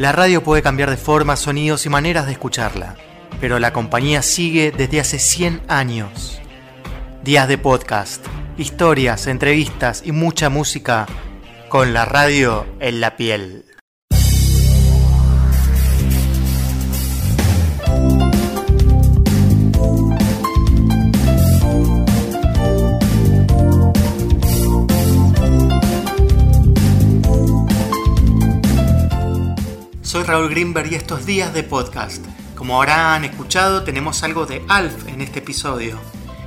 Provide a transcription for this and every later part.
La radio puede cambiar de forma, sonidos y maneras de escucharla, pero la compañía sigue desde hace 100 años. Días de podcast, historias, entrevistas y mucha música con la radio en la piel. Raúl Greenberg y estos días de podcast. Como habrán escuchado, tenemos algo de Alf en este episodio.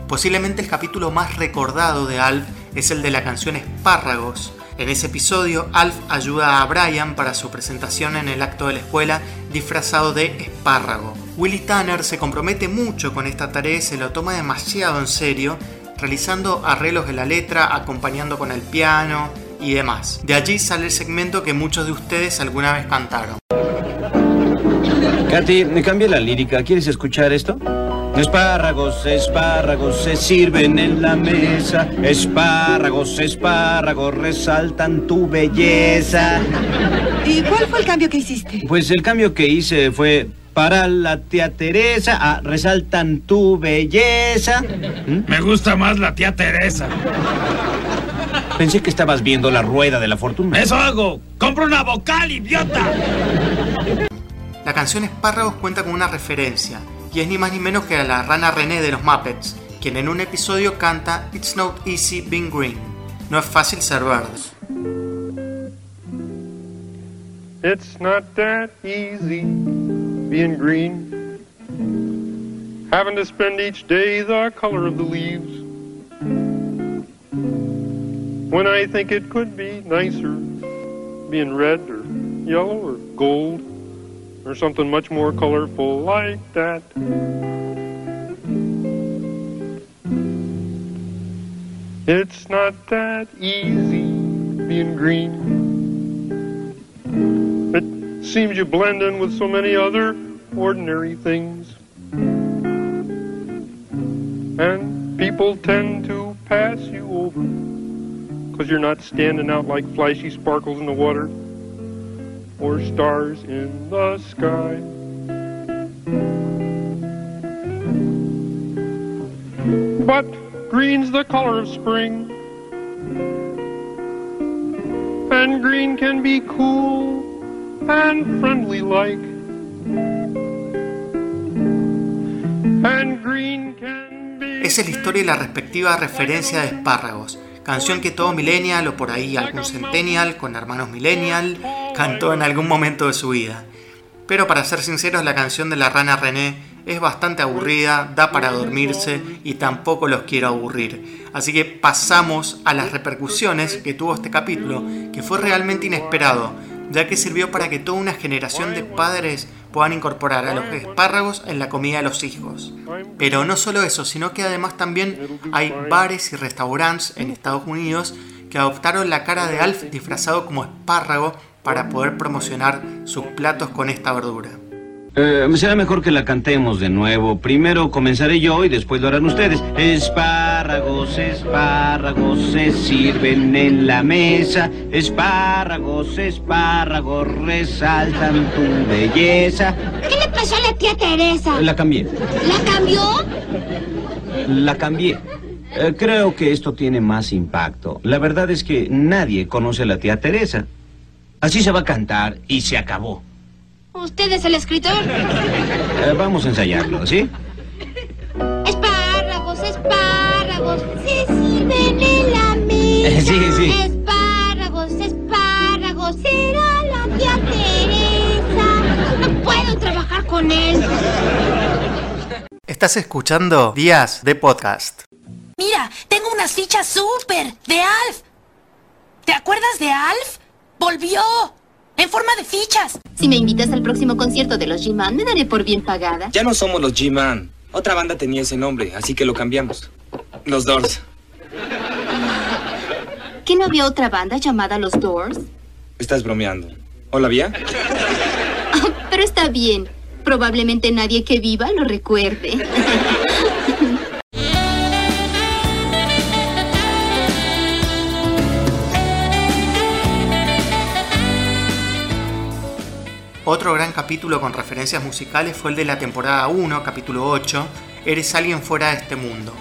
Posiblemente el capítulo más recordado de Alf es el de la canción Espárragos. En ese episodio, Alf ayuda a Brian para su presentación en el acto de la escuela disfrazado de espárrago. Willy Tanner se compromete mucho con esta tarea y se lo toma demasiado en serio, realizando arreglos de la letra, acompañando con el piano, y demás. De allí sale el segmento que muchos de ustedes alguna vez cantaron. Katy, me cambié la lírica. ¿Quieres escuchar esto? Espárragos, espárragos se sirven en la mesa. Espárragos, espárragos resaltan tu belleza. ¿Y cuál fue el cambio que hiciste? Pues el cambio que hice fue para la tía Teresa. Ah, resaltan tu belleza. ¿Mm? Me gusta más la tía Teresa. Pensé que estabas viendo la rueda de la fortuna. ¡Eso hago! ¡Compro una vocal, idiota! La canción Espárragos cuenta con una referencia, y es ni más ni menos que a la rana René de los Muppets, quien en un episodio canta It's not easy being green. No es fácil ser verde. It's not that easy being green. Having to spend each day the color of the leaves. when I think it could be nicer being red or yellow or gold or something much more colorful like that. It's not that easy being green. It seems you blend in with so many other ordinary things. And people tend to pass you over because you're not standing out like flashy sparkles in the water or stars in the sky. But green's the color of spring, and green can be cool and friendly like. Esa es la historia y la respectiva referencia de espárragos canción que todo millennial o por ahí algún centennial con hermanos millennial cantó en algún momento de su vida. Pero para ser sinceros, la canción de la rana René es bastante aburrida, da para dormirse y tampoco los quiero aburrir. Así que pasamos a las repercusiones que tuvo este capítulo, que fue realmente inesperado, ya que sirvió para que toda una generación de padres puedan incorporar a los espárragos en la comida de los hijos. Pero no solo eso, sino que además también hay bares y restaurantes en Estados Unidos que adoptaron la cara de Alf disfrazado como espárrago para poder promocionar sus platos con esta verdura. Eh, será mejor que la cantemos de nuevo. Primero comenzaré yo y después lo harán ustedes. Espárragos, espárragos se sirven en la mesa. Espárragos, espárragos resaltan tu belleza. ¿Qué le pasó a la tía Teresa? La cambié. ¿La cambió? La cambié. Eh, creo que esto tiene más impacto. La verdad es que nadie conoce a la tía Teresa. Así se va a cantar y se acabó. ¿Usted es el escritor? Eh, vamos a ensayarlo, ¿sí? Espárragos, espárragos, se sirven en la mesa. Sí, sí. Espárragos, espárragos, será la tía Teresa. No puedo trabajar con él. Estás escuchando Días de Podcast. Mira, tengo unas fichas súper de Alf. ¿Te acuerdas de Alf? ¡Volvió! En forma de fichas. Si me invitas al próximo concierto de los G-Man, me daré por bien pagada. Ya no somos los G-Man. Otra banda tenía ese nombre, así que lo cambiamos. Los Doors. ¿Qué no había otra banda llamada Los Doors? Estás bromeando. ¿O la había? Pero está bien. Probablemente nadie que viva lo recuerde. Otro gran capítulo con referencias musicales fue el de la temporada 1, capítulo 8, Eres alguien fuera de este mundo.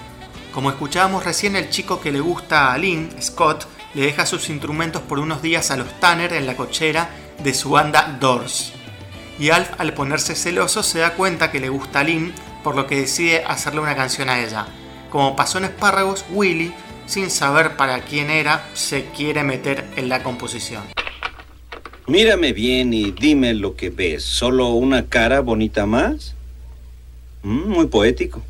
Como escuchábamos recién, el chico que le gusta a Lynn, Scott, le deja sus instrumentos por unos días a los Tanner en la cochera de su banda Doors. Y Alf, al ponerse celoso, se da cuenta que le gusta a Lynn, por lo que decide hacerle una canción a ella. Como pasó en Espárragos, Willy, sin saber para quién era, se quiere meter en la composición. Mírame bien y dime lo que ves. ¿Solo una cara bonita más? Mm, muy poético.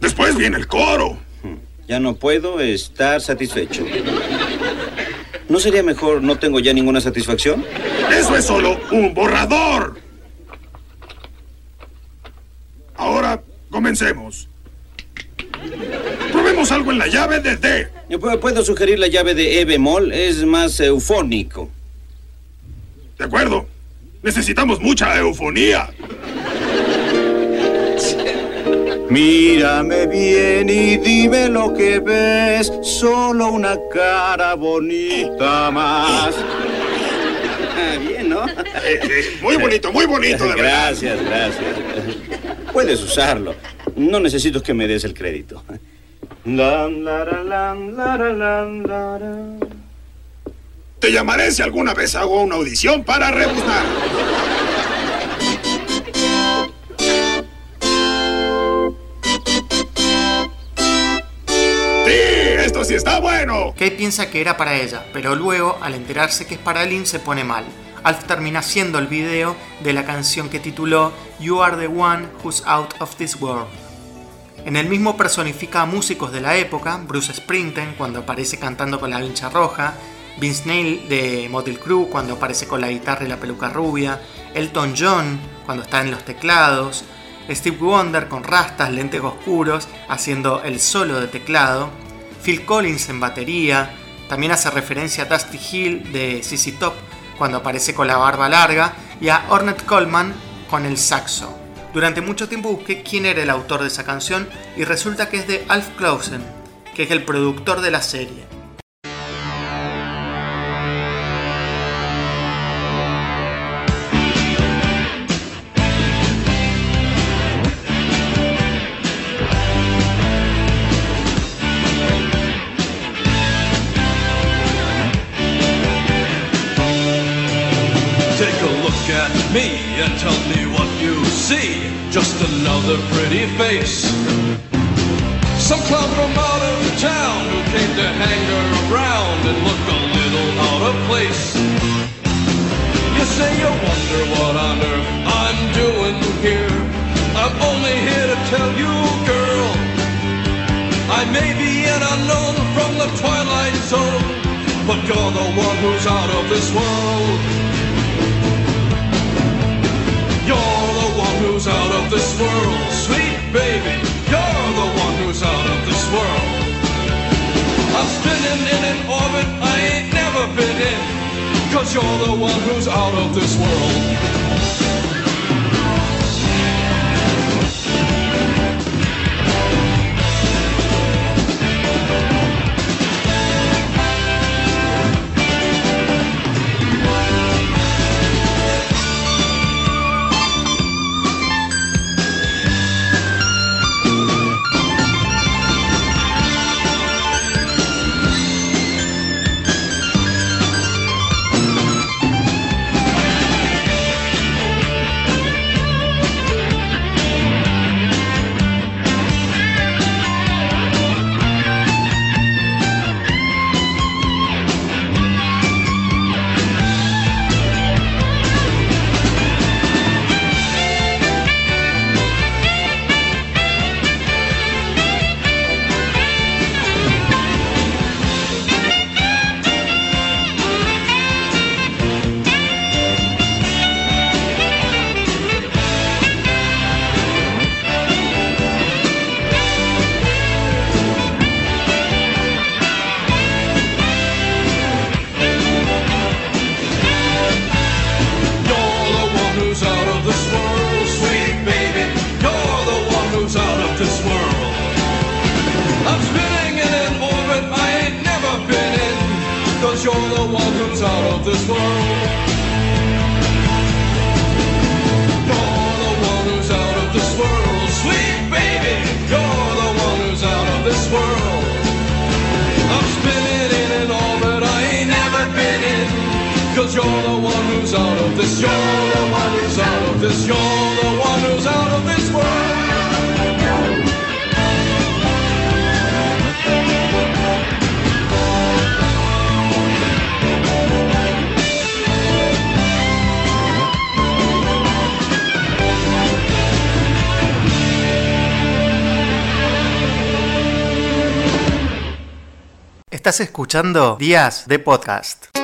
Después viene el coro. Hmm, ya no puedo estar satisfecho. ¿No sería mejor no tengo ya ninguna satisfacción? Eso es solo un borrador. Ahora comencemos. Probemos algo en la llave de D. Yo Puedo sugerir la llave de E bemol, es más eufónico. De acuerdo. Necesitamos mucha eufonía. Mírame bien y dime lo que ves, solo una cara bonita más. Ah, Bien, ¿no? Eh, muy bonito, muy bonito, de verdad. Gracias, gracias. Puedes usarlo. No necesito que me des el crédito. Te llamaré si alguna vez hago una audición para rebuznar. Sí, está bueno. Kate piensa que era para ella, pero luego, al enterarse que es para Lynn, se pone mal. Alf termina haciendo el video de la canción que tituló You Are the One Who's Out of This World. En el mismo personifica a músicos de la época, Bruce Springsteen cuando aparece cantando con la vincha roja, Vince Neil de Motley Crue cuando aparece con la guitarra y la peluca rubia, Elton John cuando está en los teclados, Steve Wonder con rastas, lentes oscuros, haciendo el solo de teclado, Phil Collins en batería, también hace referencia a Dusty Hill de CC Top cuando aparece con la barba larga y a Ornette Coleman con el saxo. Durante mucho tiempo busqué quién era el autor de esa canción y resulta que es de Alf Clausen, que es el productor de la serie. At me and tell me what you see. Just another pretty face. Some clown from out of town who came to hang around and look a little out of place. You say you wonder what on earth I'm doing here. I'm only here to tell you, girl. I may be an unknown from the twilight zone, but you're the one who's out of this world. This world, sweet baby. You're the one who's out of this world. I'm spinning in an orbit I ain't never been in, cause you're the one who's out of this world. You're the one who's out of this world. Estás escuchando Días de Podcast.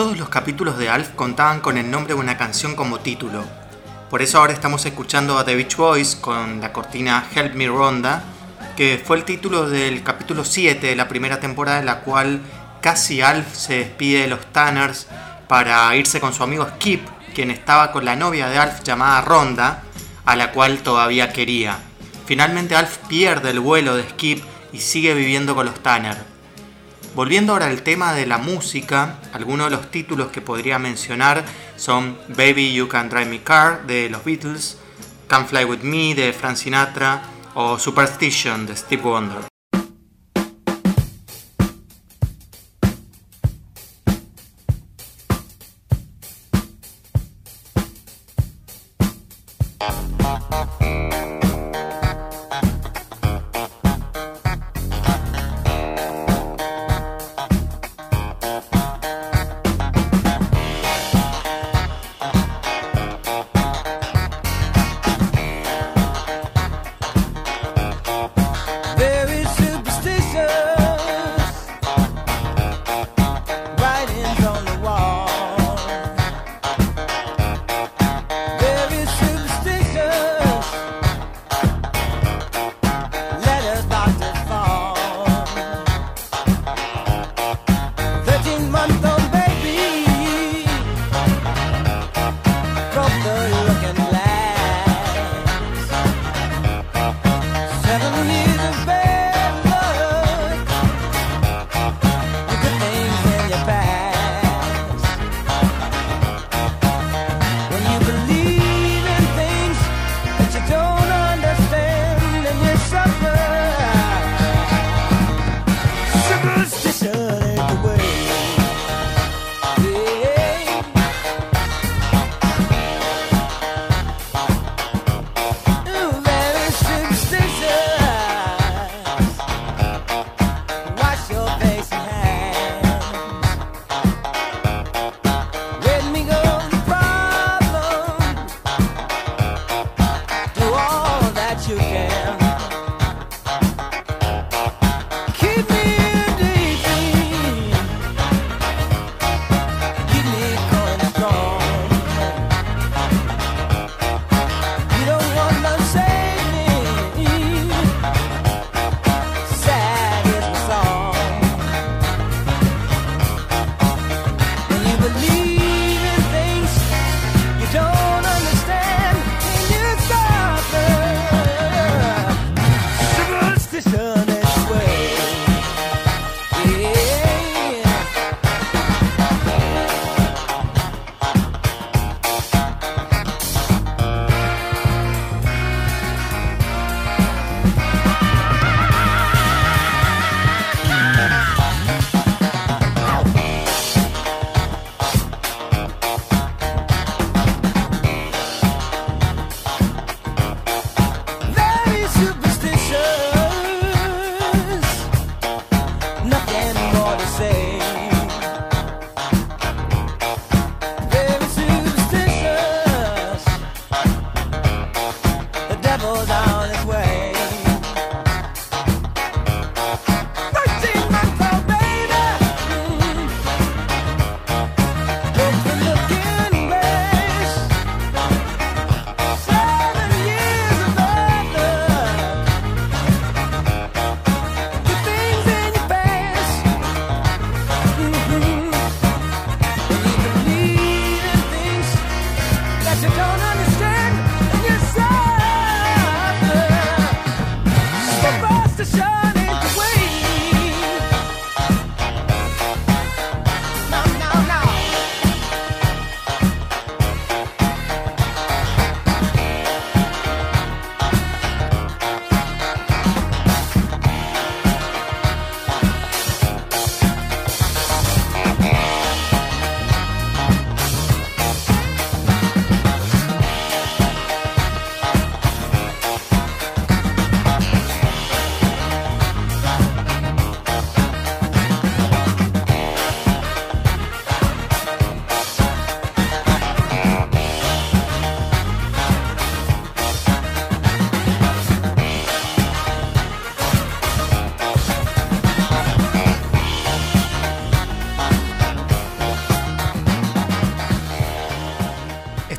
Todos los capítulos de Alf contaban con el nombre de una canción como título. Por eso ahora estamos escuchando a The Beach Boys con la cortina Help Me Ronda, que fue el título del capítulo 7 de la primera temporada en la cual casi Alf se despide de los Tanners para irse con su amigo Skip, quien estaba con la novia de Alf llamada Ronda, a la cual todavía quería. Finalmente Alf pierde el vuelo de Skip y sigue viviendo con los Tanner. Volviendo ahora al tema de la música, algunos de los títulos que podría mencionar son Baby You Can Drive Me Car de los Beatles, Can't Fly With Me de Frank Sinatra o Superstition de Steve Wonder.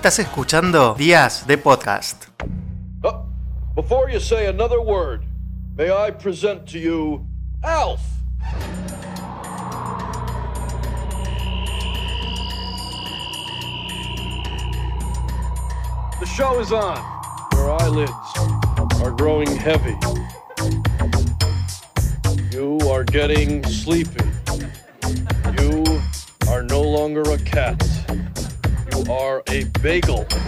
Estás escuchando Días de Podcast. Before you say another word, may I present to you Alf. The show is on. Your eyelids are growing heavy. You are getting sleepy. You are no longer a cat. You are a bagel. Dude,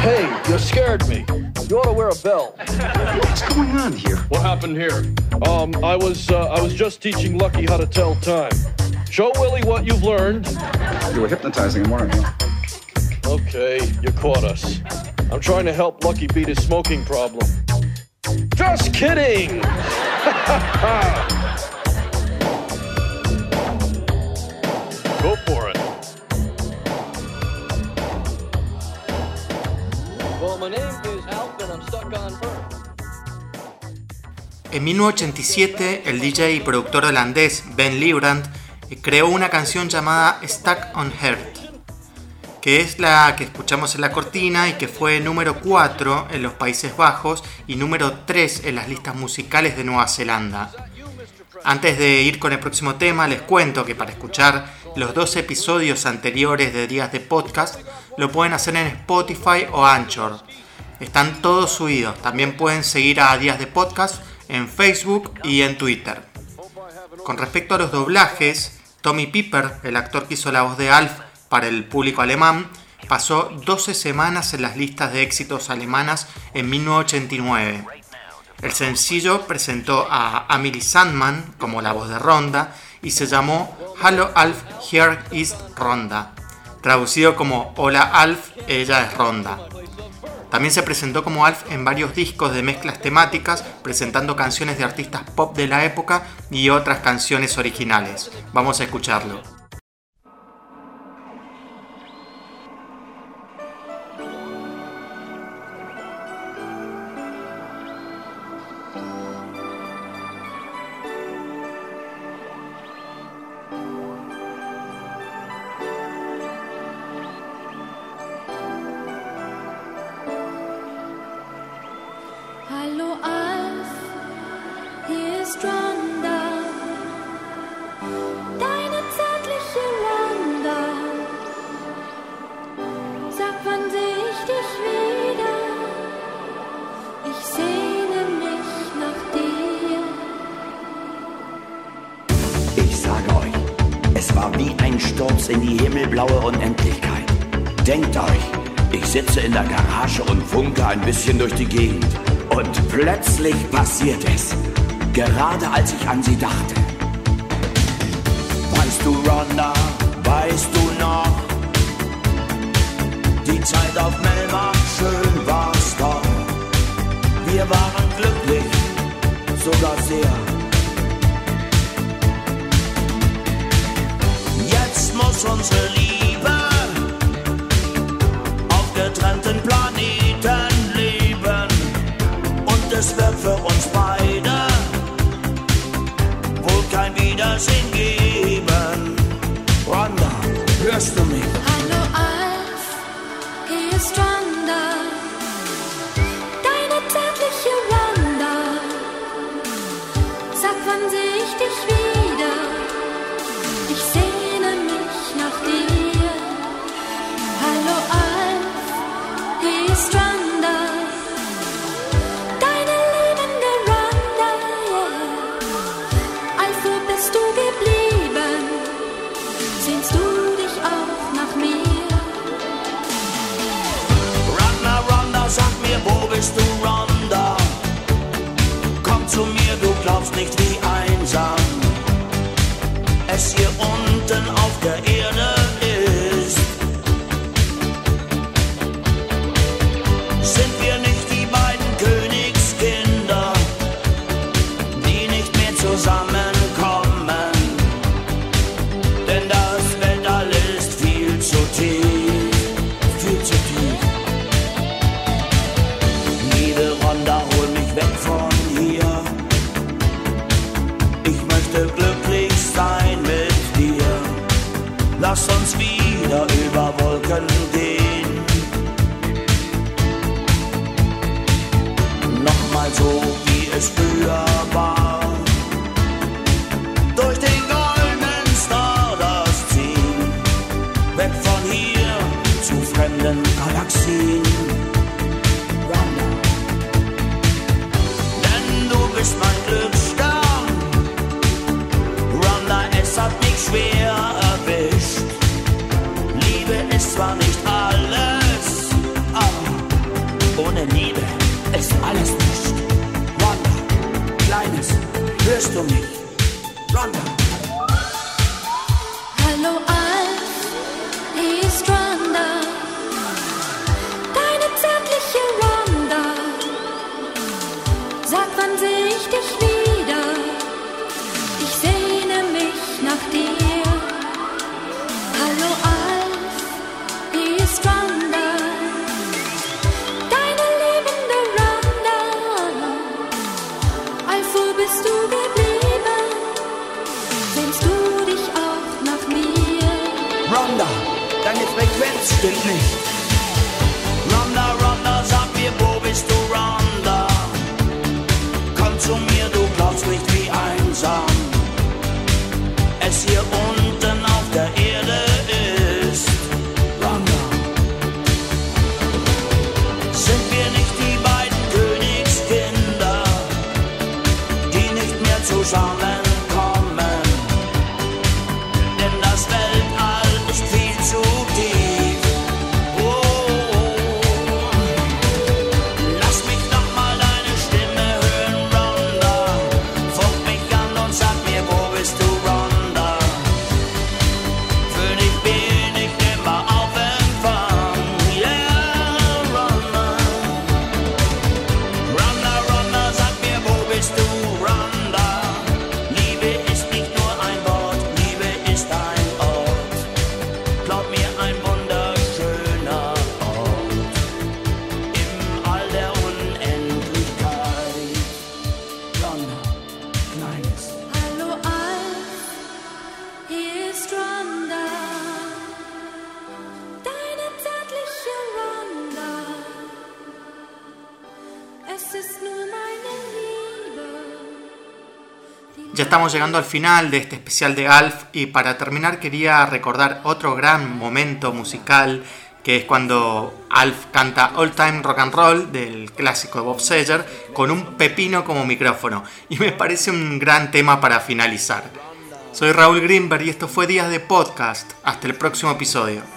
hey, you scared me. You ought to wear a bell. What's going on here? What happened here? Um, I was uh, I was just teaching Lucky how to tell time. Show Willie what you've learned. You were hypnotizing him, weren't you? Okay, you caught us. I'm trying to help Lucky beat his smoking problem. Just kidding! Go for it. En 1987, el DJ y productor holandés Ben Librand creó una canción llamada Stuck on Earth, que es la que escuchamos en la cortina y que fue número 4 en los Países Bajos y número 3 en las listas musicales de Nueva Zelanda. Antes de ir con el próximo tema, les cuento que para escuchar los dos episodios anteriores de Días de Podcast lo pueden hacer en Spotify o Anchor. Están todos subidos. También pueden seguir a Días de Podcast en Facebook y en Twitter. Con respecto a los doblajes, Tommy Piper, el actor que hizo la voz de Alf para el público alemán, pasó 12 semanas en las listas de éxitos alemanas en 1989. El sencillo presentó a Emily Sandman como la voz de Ronda y se llamó Hello Alf, Here is Ronda, traducido como Hola Alf, ella es Ronda. También se presentó como Alf en varios discos de mezclas temáticas, presentando canciones de artistas pop de la época y otras canciones originales. Vamos a escucharlo. Ein Sturz in die himmelblaue Unendlichkeit. Denkt euch, ich sitze in der Garage und funke ein bisschen durch die Gegend. Und plötzlich passiert es. Gerade als ich an sie dachte. Weißt du, Rhonda, weißt du noch? Die Zeit auf Melmark, schön war's doch. Wir waren glücklich, sogar sehr. Muss unsere Liebe auf getrennten Planeten leben. Und es wird für uns beide wohl kein Wiedersehen geben. Rhonda, hörst du mich? Mir, wo instantly estamos llegando al final de este especial de Alf y para terminar quería recordar otro gran momento musical que es cuando Alf canta All Time Rock and Roll del clásico de Bob Seger con un pepino como micrófono y me parece un gran tema para finalizar. Soy Raúl Greenberg y esto fue Días de Podcast. Hasta el próximo episodio.